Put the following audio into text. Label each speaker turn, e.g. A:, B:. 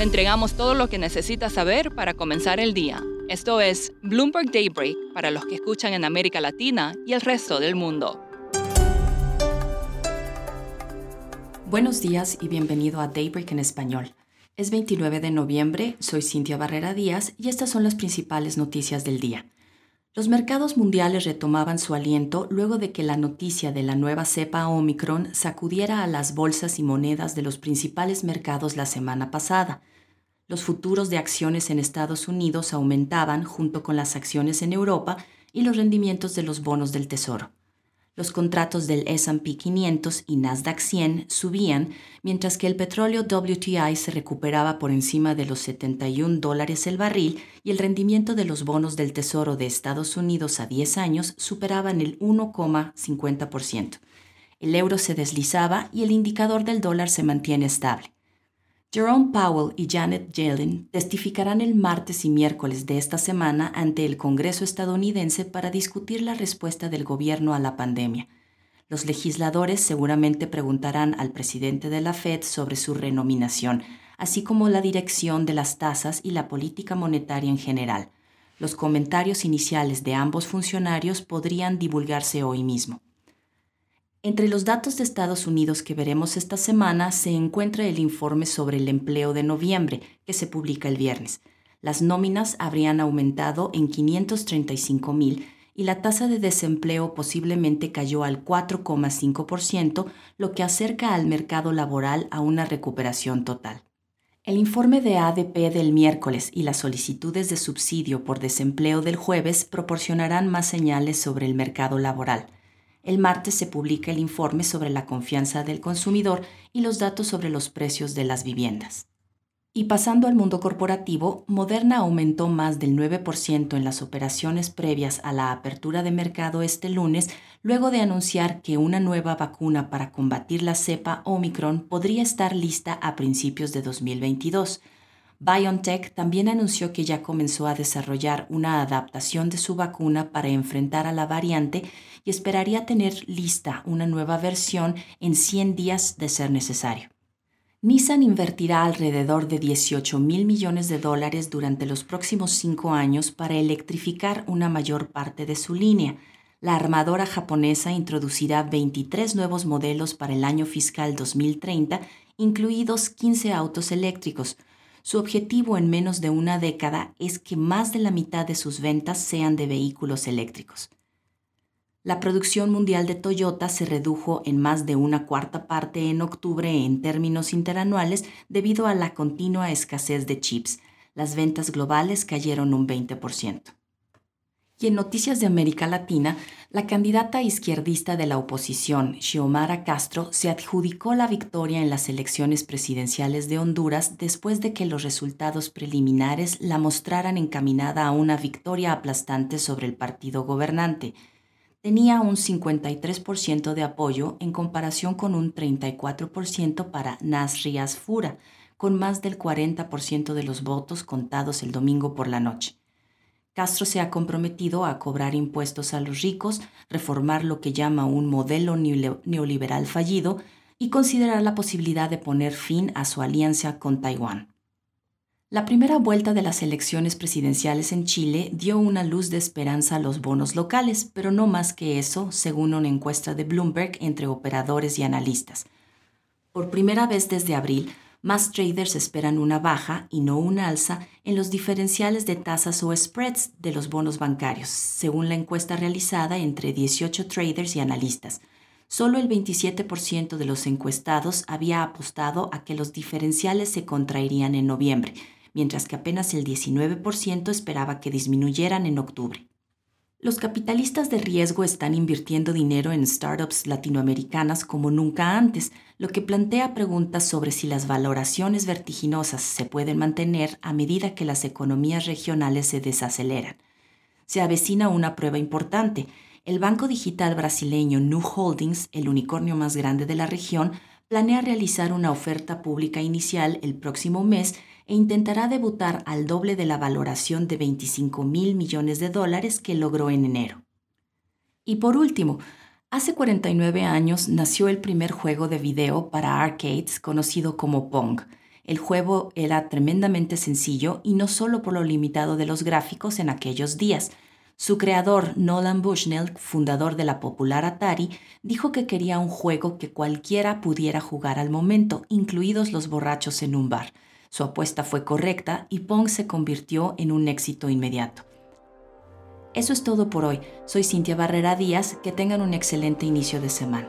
A: Le entregamos todo lo que necesita saber para comenzar el día. Esto es Bloomberg Daybreak para los que escuchan en América Latina y el resto del mundo.
B: Buenos días y bienvenido a Daybreak en español. Es 29 de noviembre, soy Cintia Barrera Díaz y estas son las principales noticias del día. Los mercados mundiales retomaban su aliento luego de que la noticia de la nueva cepa Omicron sacudiera a las bolsas y monedas de los principales mercados la semana pasada. Los futuros de acciones en Estados Unidos aumentaban junto con las acciones en Europa y los rendimientos de los bonos del Tesoro. Los contratos del SP 500 y Nasdaq 100 subían, mientras que el petróleo WTI se recuperaba por encima de los 71 dólares el barril y el rendimiento de los bonos del Tesoro de Estados Unidos a 10 años superaban el 1,50%. El euro se deslizaba y el indicador del dólar se mantiene estable. Jerome Powell y Janet Yellen testificarán el martes y miércoles de esta semana ante el Congreso estadounidense para discutir la respuesta del gobierno a la pandemia. Los legisladores seguramente preguntarán al presidente de la Fed sobre su renominación, así como la dirección de las tasas y la política monetaria en general. Los comentarios iniciales de ambos funcionarios podrían divulgarse hoy mismo. Entre los datos de Estados Unidos que veremos esta semana se encuentra el informe sobre el empleo de noviembre, que se publica el viernes. Las nóminas habrían aumentado en 535 mil y la tasa de desempleo posiblemente cayó al 4,5%, lo que acerca al mercado laboral a una recuperación total. El informe de ADP del miércoles y las solicitudes de subsidio por desempleo del jueves proporcionarán más señales sobre el mercado laboral. El martes se publica el informe sobre la confianza del consumidor y los datos sobre los precios de las viviendas. Y pasando al mundo corporativo, Moderna aumentó más del 9% en las operaciones previas a la apertura de mercado este lunes, luego de anunciar que una nueva vacuna para combatir la cepa Omicron podría estar lista a principios de 2022. BioNTech también anunció que ya comenzó a desarrollar una adaptación de su vacuna para enfrentar a la variante y esperaría tener lista una nueva versión en 100 días de ser necesario. Nissan invertirá alrededor de 18 mil millones de dólares durante los próximos cinco años para electrificar una mayor parte de su línea. La armadora japonesa introducirá 23 nuevos modelos para el año fiscal 2030, incluidos 15 autos eléctricos, su objetivo en menos de una década es que más de la mitad de sus ventas sean de vehículos eléctricos. La producción mundial de Toyota se redujo en más de una cuarta parte en octubre en términos interanuales debido a la continua escasez de chips. Las ventas globales cayeron un 20%. Y en noticias de América Latina, la candidata izquierdista de la oposición, Xiomara Castro, se adjudicó la victoria en las elecciones presidenciales de Honduras después de que los resultados preliminares la mostraran encaminada a una victoria aplastante sobre el partido gobernante. Tenía un 53% de apoyo en comparación con un 34% para Nasri Asfura, con más del 40% de los votos contados el domingo por la noche. Castro se ha comprometido a cobrar impuestos a los ricos, reformar lo que llama un modelo neoliberal fallido y considerar la posibilidad de poner fin a su alianza con Taiwán. La primera vuelta de las elecciones presidenciales en Chile dio una luz de esperanza a los bonos locales, pero no más que eso, según una encuesta de Bloomberg entre operadores y analistas. Por primera vez desde abril, más traders esperan una baja y no una alza en los diferenciales de tasas o spreads de los bonos bancarios, según la encuesta realizada entre 18 traders y analistas. Solo el 27% de los encuestados había apostado a que los diferenciales se contraerían en noviembre, mientras que apenas el 19% esperaba que disminuyeran en octubre. Los capitalistas de riesgo están invirtiendo dinero en startups latinoamericanas como nunca antes, lo que plantea preguntas sobre si las valoraciones vertiginosas se pueden mantener a medida que las economías regionales se desaceleran. Se avecina una prueba importante. El banco digital brasileño New Holdings, el unicornio más grande de la región, planea realizar una oferta pública inicial el próximo mes e intentará debutar al doble de la valoración de 25 mil millones de dólares que logró en enero. Y por último, hace 49 años nació el primer juego de video para arcades conocido como Pong. El juego era tremendamente sencillo y no solo por lo limitado de los gráficos en aquellos días. Su creador, Nolan Bushnell, fundador de la popular Atari, dijo que quería un juego que cualquiera pudiera jugar al momento, incluidos los borrachos en un bar. Su apuesta fue correcta y Pong se convirtió en un éxito inmediato. Eso es todo por hoy. Soy Cintia Barrera Díaz. Que tengan un excelente inicio de semana.